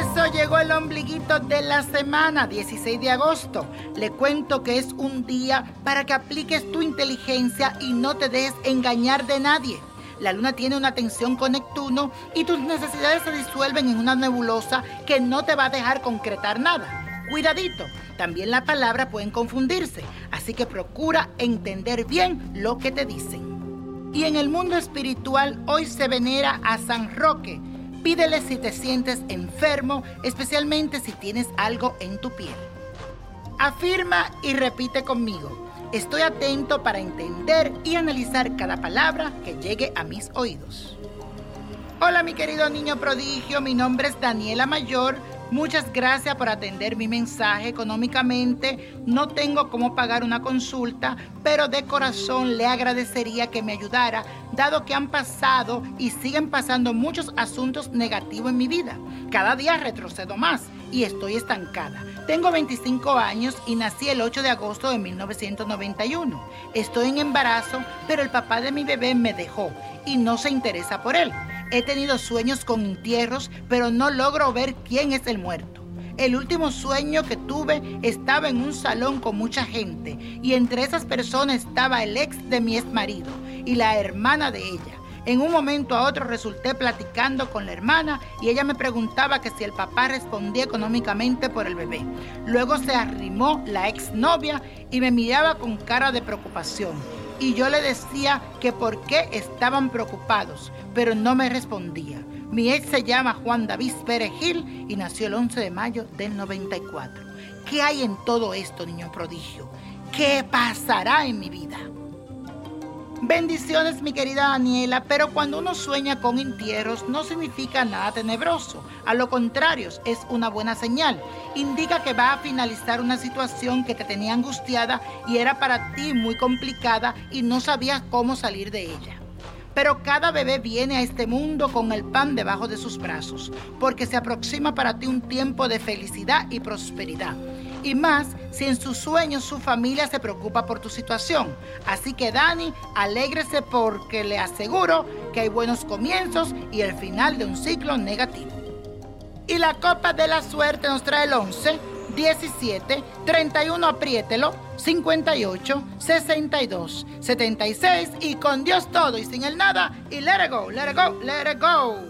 propósito de la semana 16 de agosto, le cuento que es un día para que apliques tu inteligencia y no te dejes engañar de nadie. La luna tiene una tensión con Neptuno y tus necesidades se disuelven en una nebulosa que no te va a dejar concretar nada. Cuidadito, también las palabras pueden confundirse, así que procura entender bien lo que te dicen. Y en el mundo espiritual hoy se venera a San Roque, Pídele si te sientes enfermo, especialmente si tienes algo en tu piel. Afirma y repite conmigo. Estoy atento para entender y analizar cada palabra que llegue a mis oídos. Hola mi querido niño prodigio, mi nombre es Daniela Mayor Muchas gracias por atender mi mensaje económicamente. No tengo cómo pagar una consulta, pero de corazón le agradecería que me ayudara, dado que han pasado y siguen pasando muchos asuntos negativos en mi vida. Cada día retrocedo más y estoy estancada. Tengo 25 años y nací el 8 de agosto de 1991. Estoy en embarazo, pero el papá de mi bebé me dejó y no se interesa por él. He tenido sueños con entierros, pero no logro ver quién es el muerto. El último sueño que tuve estaba en un salón con mucha gente y entre esas personas estaba el ex de mi ex marido y la hermana de ella. En un momento a otro resulté platicando con la hermana y ella me preguntaba que si el papá respondía económicamente por el bebé. Luego se arrimó la ex novia y me miraba con cara de preocupación y yo le decía que por qué estaban preocupados, pero no me respondía. Mi ex se llama Juan David Pérez Gil y nació el 11 de mayo del 94. ¿Qué hay en todo esto, niño prodigio? ¿Qué pasará en mi vida? Bendiciones, mi querida Daniela, pero cuando uno sueña con entierros no significa nada tenebroso. A lo contrario, es una buena señal. Indica que va a finalizar una situación que te tenía angustiada y era para ti muy complicada y no sabías cómo salir de ella. Pero cada bebé viene a este mundo con el pan debajo de sus brazos, porque se aproxima para ti un tiempo de felicidad y prosperidad y más si en sus sueños su familia se preocupa por tu situación. Así que Dani, alégrese porque le aseguro que hay buenos comienzos y el final de un ciclo negativo. Y la copa de la suerte nos trae el 11, 17, 31, apriételo, 58, 62, 76 y con Dios todo y sin el nada y let it go, let it go, let it go.